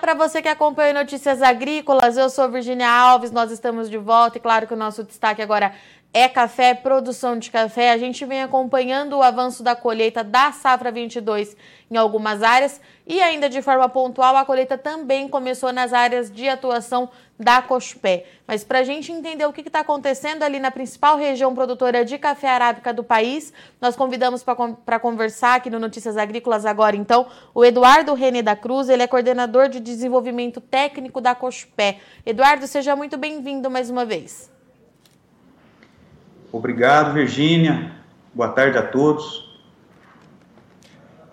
Para você que acompanha Notícias Agrícolas, eu sou Virginia Alves, nós estamos de volta e claro que o nosso destaque agora é café, produção de café. A gente vem acompanhando o avanço da colheita da safra 22 em algumas áreas e ainda de forma pontual a colheita também começou nas áreas de atuação da Cospé. Mas para a gente entender o que está acontecendo ali na principal região produtora de café arábica do país, nós convidamos para conversar aqui no Notícias Agrícolas agora, então, o Eduardo René da Cruz, ele é coordenador de desenvolvimento técnico da Cospé. Eduardo, seja muito bem-vindo mais uma vez. Obrigado, Virgínia. Boa tarde a todos.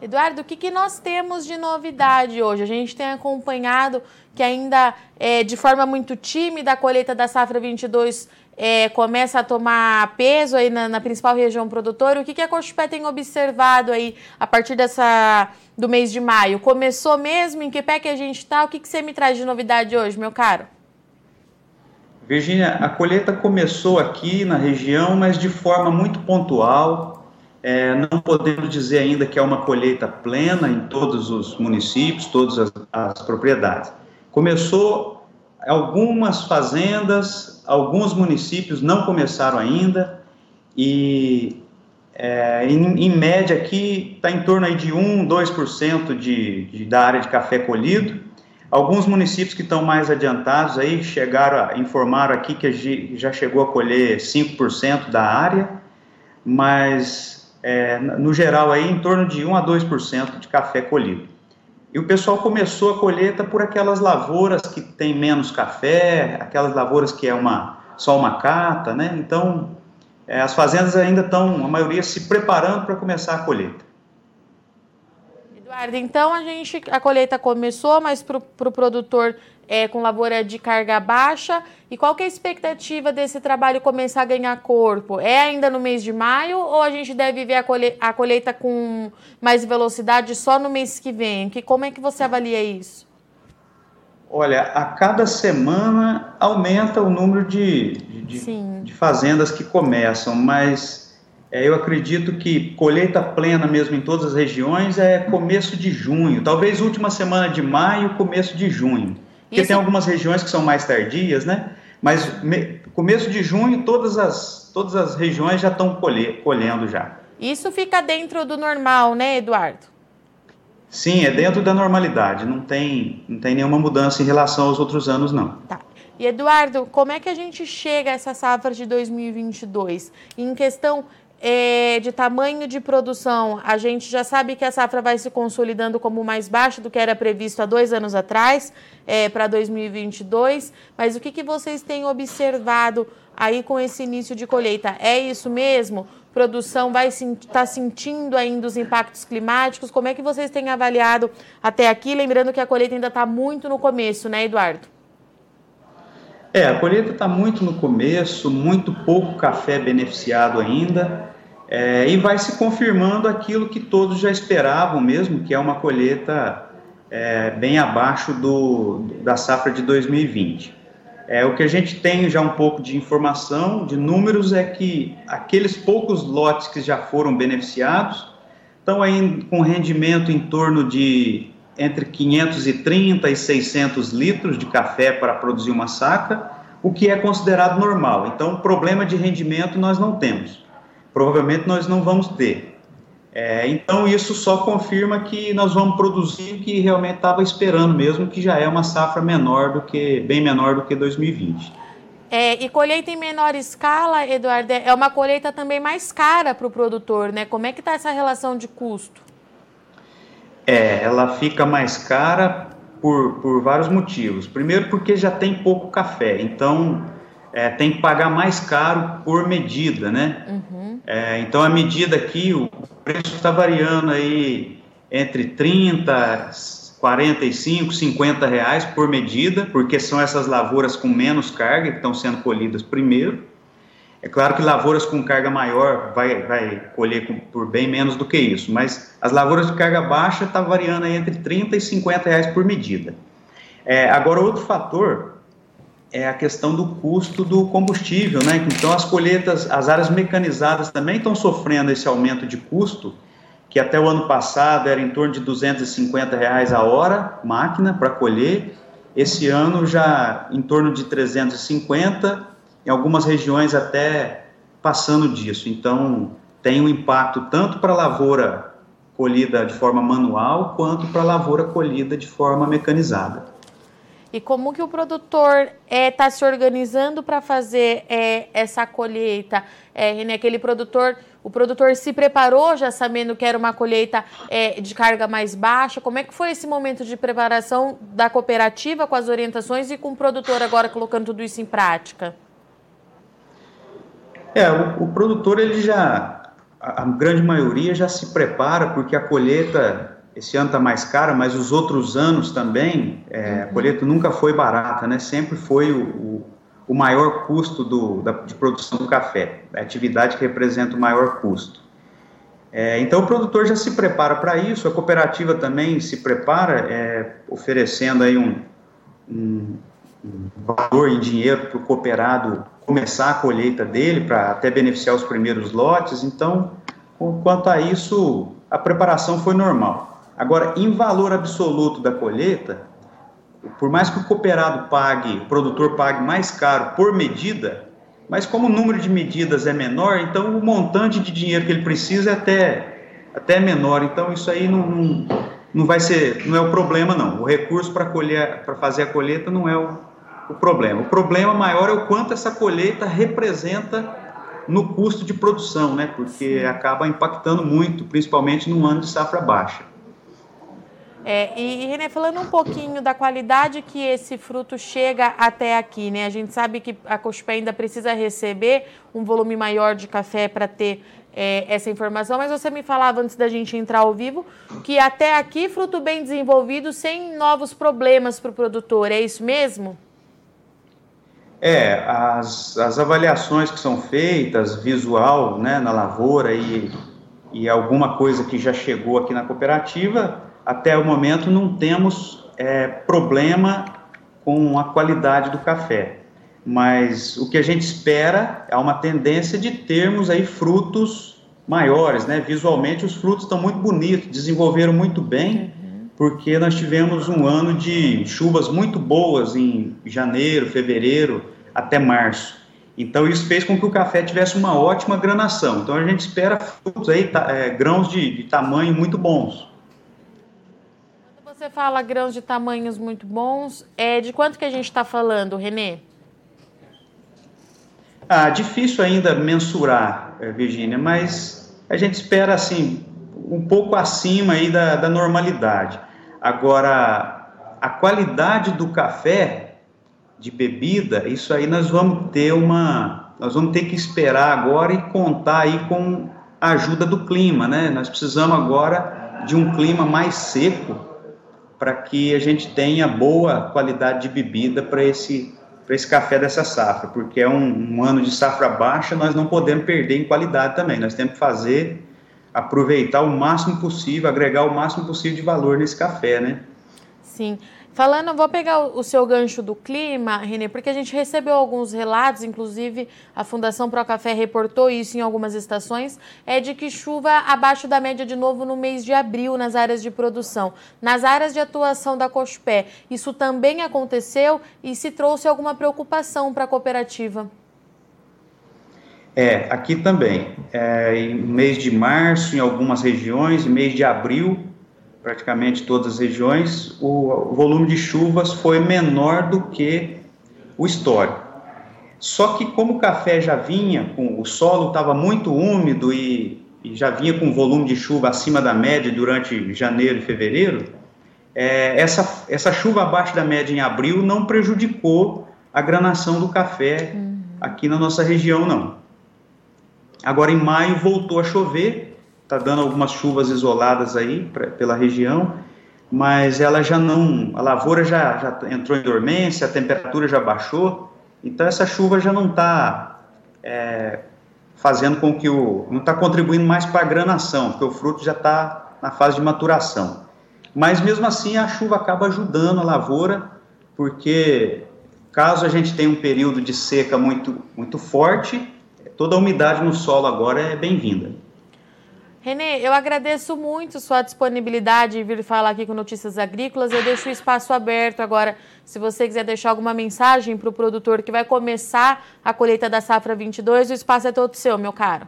Eduardo, o que, que nós temos de novidade hoje? A gente tem acompanhado que ainda é, de forma muito tímida a colheita da safra 22 é, começa a tomar peso aí na, na, principal região produtora. O que, que a Cochupé tem observado aí a partir dessa do mês de maio? Começou mesmo? Em que pé que a gente está? O que, que você me traz de novidade hoje, meu caro? Virgínia, a colheita começou aqui na região, mas de forma muito pontual. É, não podemos dizer ainda que é uma colheita plena em todos os municípios, todas as, as propriedades. Começou algumas fazendas, alguns municípios não começaram ainda, e é, em, em, média aqui está em torno aí de 1, 2% de, de, da área de café colhido, Alguns municípios que estão mais adiantados aí chegaram a, informaram aqui que já chegou a colher 5% da área, mas é, no geral aí em torno de 1 a 2% de café colhido. E o pessoal começou a colheita por aquelas lavouras que tem menos café, aquelas lavouras que é uma só uma cata, né? Então, é, as fazendas ainda estão, a maioria, se preparando para começar a colheita. Eduardo, então a gente a colheita começou, mas para o pro produtor é, com lavoura de carga baixa. E qual que é a expectativa desse trabalho começar a ganhar corpo? É ainda no mês de maio ou a gente deve ver a, colhe a colheita com mais velocidade só no mês que vem? Que, como é que você avalia isso? Olha, a cada semana aumenta o número de, de, de fazendas que começam, mas é, eu acredito que colheita plena mesmo em todas as regiões é começo de junho, talvez última semana de maio, começo de junho. Porque tem algumas regiões que são mais tardias, né? Mas me, começo de junho todas as, todas as regiões já estão colhe, colhendo já. Isso fica dentro do normal, né, Eduardo? Sim, é dentro da normalidade. Não tem, não tem nenhuma mudança em relação aos outros anos, não. Tá. E Eduardo, como é que a gente chega a essa safra de 2022? Em questão é, de tamanho de produção, a gente já sabe que a safra vai se consolidando como mais baixa do que era previsto há dois anos atrás, é, para 2022. Mas o que, que vocês têm observado aí com esse início de colheita? É isso mesmo? Produção vai estar tá sentindo ainda os impactos climáticos? Como é que vocês têm avaliado até aqui? Lembrando que a colheita ainda está muito no começo, né, Eduardo? É, a colheita está muito no começo, muito pouco café beneficiado ainda. É, e vai se confirmando aquilo que todos já esperavam mesmo, que é uma colheita é, bem abaixo do, da safra de 2020. É, o que a gente tem já um pouco de informação, de números, é que aqueles poucos lotes que já foram beneficiados estão aí com rendimento em torno de entre 530 e 600 litros de café para produzir uma saca, o que é considerado normal. Então, problema de rendimento nós não temos provavelmente nós não vamos ter. É, então, isso só confirma que nós vamos produzir o que realmente estava esperando mesmo, que já é uma safra menor do que, bem menor do que 2020. É, e colheita em menor escala, Eduardo, é uma colheita também mais cara para o produtor, né? Como é que está essa relação de custo? É, ela fica mais cara por, por vários motivos. Primeiro, porque já tem pouco café, então é, tem que pagar mais caro por medida, né? Uhum. É, então, a medida aqui, o preço está variando aí entre 30, 45, 50 reais por medida, porque são essas lavouras com menos carga que estão sendo colhidas primeiro. É claro que lavouras com carga maior vai, vai colher com, por bem menos do que isso, mas as lavouras de carga baixa está variando aí entre 30 e 50 reais por medida. É, agora, outro fator é a questão do custo do combustível, né? Então as colheitas, as áreas mecanizadas também estão sofrendo esse aumento de custo que até o ano passado era em torno de 250 reais a hora, máquina para colher. Esse ano já em torno de 350, em algumas regiões até passando disso. Então, tem um impacto tanto para a lavoura colhida de forma manual quanto para a lavoura colhida de forma mecanizada. E como que o produtor está é, tá se organizando para fazer é, essa colheita? É, né, aquele produtor, o produtor se preparou já sabendo que era uma colheita é, de carga mais baixa. Como é que foi esse momento de preparação da cooperativa com as orientações e com o produtor agora colocando tudo isso em prática? É, o, o produtor ele já a, grande maioria já se prepara porque a colheita esse ano está mais cara, mas os outros anos também é, a uhum. colheita nunca foi barata, né? Sempre foi o, o, o maior custo do, da, de produção do café, a atividade que representa o maior custo. É, então o produtor já se prepara para isso, a cooperativa também se prepara, é, oferecendo aí um, um, um valor em dinheiro para o cooperado começar a colheita dele, para até beneficiar os primeiros lotes. Então, quanto a isso, a preparação foi normal. Agora, em valor absoluto da colheita, por mais que o cooperado pague, o produtor pague mais caro por medida, mas como o número de medidas é menor, então o montante de dinheiro que ele precisa é até, até menor. Então, isso aí não, não, não vai ser, não é o problema, não. O recurso para colher, para fazer a colheita não é o, o problema. O problema maior é o quanto essa colheita representa no custo de produção, né? Porque acaba impactando muito, principalmente no ano de safra baixa. É, e, Renê, falando um pouquinho da qualidade que esse fruto chega até aqui, né? A gente sabe que a Cospé ainda precisa receber um volume maior de café para ter é, essa informação, mas você me falava antes da gente entrar ao vivo que até aqui fruto bem desenvolvido, sem novos problemas para o produtor, é isso mesmo? É, as, as avaliações que são feitas, visual, né, na lavoura e, e alguma coisa que já chegou aqui na cooperativa, até o momento não temos é, problema com a qualidade do café. Mas o que a gente espera é uma tendência de termos aí frutos maiores, né? Visualmente os frutos estão muito bonitos, desenvolveram muito bem, porque nós tivemos um ano de chuvas muito boas em janeiro, fevereiro, até março. Então isso fez com que o café tivesse uma ótima granação. Então a gente espera frutos aí, é, grãos de, de tamanho muito bons. Você fala grãos de tamanhos muito bons, é de quanto que a gente está falando, Renê? Ah, difícil ainda mensurar, é, Virgínia, mas a gente espera assim um pouco acima aí da, da normalidade. Agora, a qualidade do café de bebida, isso aí nós vamos ter uma, nós vamos ter que esperar agora e contar aí com a ajuda do clima, né? Nós precisamos agora de um clima mais seco para que a gente tenha boa qualidade de bebida para esse esse café dessa safra, porque é um, um ano de safra baixa, nós não podemos perder em qualidade também. Nós temos que fazer aproveitar o máximo possível, agregar o máximo possível de valor nesse café, né? Sim. Falando, vou pegar o seu gancho do clima, Renê, porque a gente recebeu alguns relatos, inclusive a Fundação Pro Café reportou isso em algumas estações, é de que chuva abaixo da média de novo no mês de abril nas áreas de produção. Nas áreas de atuação da Cospé, isso também aconteceu e se trouxe alguma preocupação para a cooperativa? É, aqui também. É, mês de março, em algumas regiões, mês de abril, praticamente todas as regiões, o, volume de chuvas foi menor do que o histórico. Só que como o café já vinha, com o solo estava muito úmido e, e, já vinha com volume de chuva acima da média durante janeiro e fevereiro, é, essa, essa chuva abaixo da média em abril não prejudicou a granação do café uhum. aqui na nossa região, não. Agora, em maio, voltou a chover está dando algumas chuvas isoladas aí pra, pela região, mas ela já não, a lavoura já, já entrou em dormência, a temperatura já baixou, então essa chuva já não está é, fazendo com que o, não está contribuindo mais para a granação, porque o fruto já está na fase de maturação. Mas mesmo assim a chuva acaba ajudando a lavoura, porque caso a gente tenha um período de seca muito, muito forte, toda a umidade no solo agora é bem-vinda. Renê, eu agradeço muito sua disponibilidade em vir falar aqui com Notícias Agrícolas. Eu deixo o espaço aberto agora, se você quiser deixar alguma mensagem para o produtor que vai começar a colheita da safra 22, o espaço é todo seu, meu caro.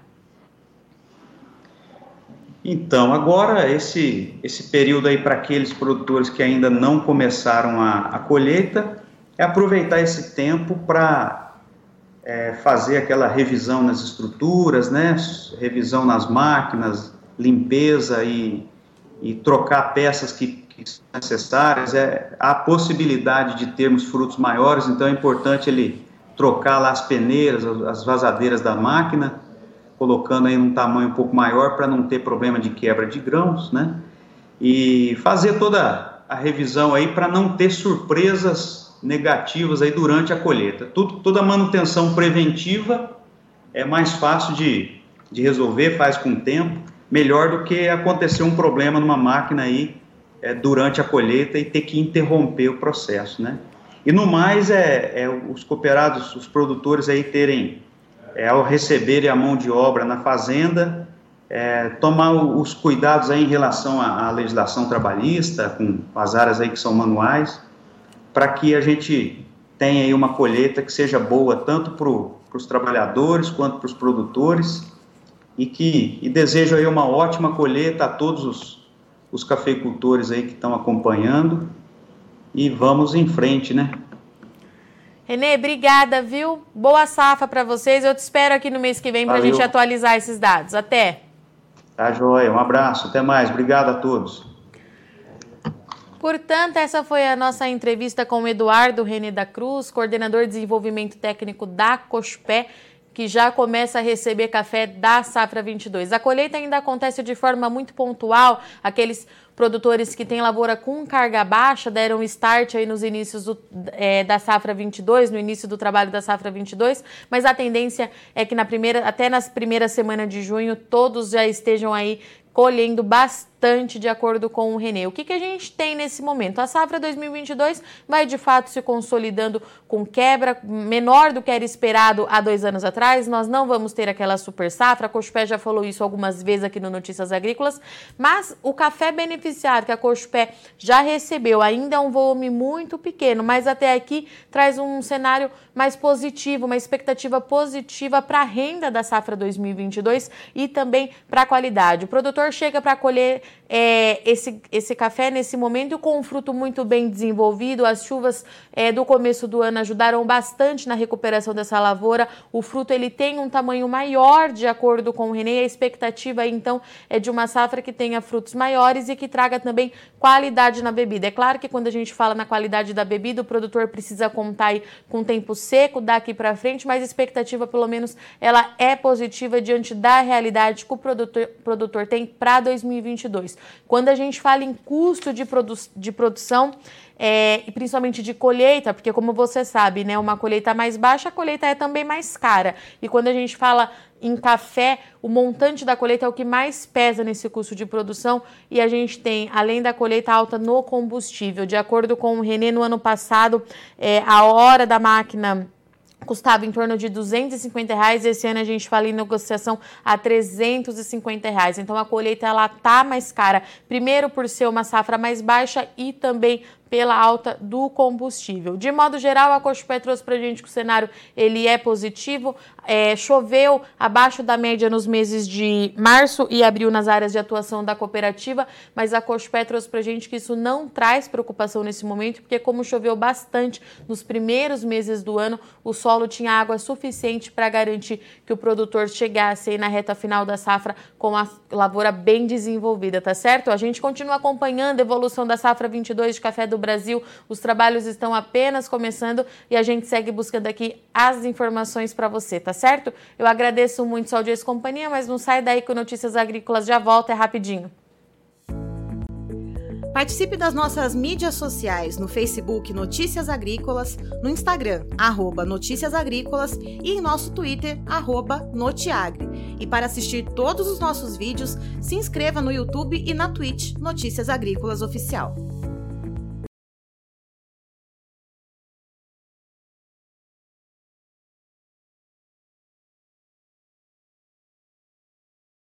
Então, agora esse, esse período aí para aqueles produtores que ainda não começaram a, a colheita, é aproveitar esse tempo para é, fazer aquela revisão nas estruturas, né, revisão nas máquinas, limpeza e, e trocar peças que, que são necessárias. É, há possibilidade de termos frutos maiores, então é importante ele trocar lá as peneiras, as vazadeiras da máquina, colocando aí um tamanho um pouco maior para não ter problema de quebra de grãos, né? E fazer toda a revisão aí para não ter surpresas negativas aí durante a colheita. Tudo, toda manutenção preventiva é mais fácil de, de resolver, faz com tempo, melhor do que acontecer um problema numa máquina aí é, durante a colheita e ter que interromper o processo, né? E no mais é, é os cooperados, os produtores aí terem, é, ao receberem a mão de obra na fazenda, é, tomar os cuidados aí em relação à, à legislação trabalhista, com as áreas aí que são manuais, para que a gente tenha aí uma colheita que seja boa tanto para os trabalhadores quanto para os produtores e que e desejo aí uma ótima colheita a todos os, os cafeicultores aí que estão acompanhando e vamos em frente, né? Renê, obrigada, viu? Boa safra para vocês. Eu te espero aqui no mês que vem para a gente atualizar esses dados. Até. Tá, joia. Um abraço. Até mais. Obrigado a todos. Portanto, essa foi a nossa entrevista com o Eduardo René da Cruz, coordenador de desenvolvimento técnico da COSPé, que já começa a receber café da safra 22. A colheita ainda acontece de forma muito pontual, aqueles produtores que têm lavoura com carga baixa deram start aí nos inícios do, é, da safra 22, no início do trabalho da safra 22, mas a tendência é que na primeira, até nas primeiras semanas de junho todos já estejam aí colhendo bastante de acordo com o Renê. O que, que a gente tem nesse momento? A safra 2022 vai de fato se consolidando com quebra menor do que era esperado há dois anos atrás. Nós não vamos ter aquela super safra. A Cochupé já falou isso algumas vezes aqui no Notícias Agrícolas, mas o café beneficiário que a Cochupé já recebeu ainda é um volume muito pequeno, mas até aqui traz um cenário mais positivo, uma expectativa positiva para a renda da safra 2022 e também para a qualidade. O produtor chega para colher é, esse, esse café nesse momento com um fruto muito bem desenvolvido. As chuvas é, do começo do ano ajudaram bastante na recuperação dessa lavoura. O fruto ele tem um tamanho maior, de acordo com o Renê. A expectativa então é de uma safra que tenha frutos maiores e que traga também qualidade na bebida. É claro que quando a gente fala na qualidade da bebida, o produtor precisa contar com tempo seco daqui para frente, mas a expectativa, pelo menos, ela é positiva diante da realidade que o produtor, produtor tem para 2022. Quando a gente fala em custo de, produ de produção, é, e principalmente de colheita, porque como você sabe, né, uma colheita mais baixa, a colheita é também mais cara. E quando a gente fala em café, o montante da colheita é o que mais pesa nesse custo de produção e a gente tem, além da colheita alta no combustível. De acordo com o Renê, no ano passado, é, a hora da máquina custava em torno de 250 reais. Esse ano a gente fala em negociação a 350 reais. Então a colheita ela tá mais cara. Primeiro por ser uma safra mais baixa e também pela alta do combustível. De modo geral, a Cochupé trouxe para a gente que o cenário ele é positivo. É, choveu abaixo da média nos meses de março e abril nas áreas de atuação da cooperativa, mas a Cochupé trouxe para a gente que isso não traz preocupação nesse momento, porque como choveu bastante nos primeiros meses do ano, o solo tinha água suficiente para garantir que o produtor chegasse na reta final da safra com a lavoura bem desenvolvida, tá certo? A gente continua acompanhando a evolução da safra 22 de café do do Brasil. Os trabalhos estão apenas começando e a gente segue buscando aqui as informações para você, tá certo? Eu agradeço muito sua audiência e companhia, mas não sai daí que o Notícias Agrícolas já volta, é rapidinho. Participe das nossas mídias sociais no Facebook Notícias Agrícolas, no Instagram, arroba Notícias Agrícolas e em nosso Twitter, arroba Notiagre. E para assistir todos os nossos vídeos, se inscreva no YouTube e na Twitch Notícias Agrícolas Oficial.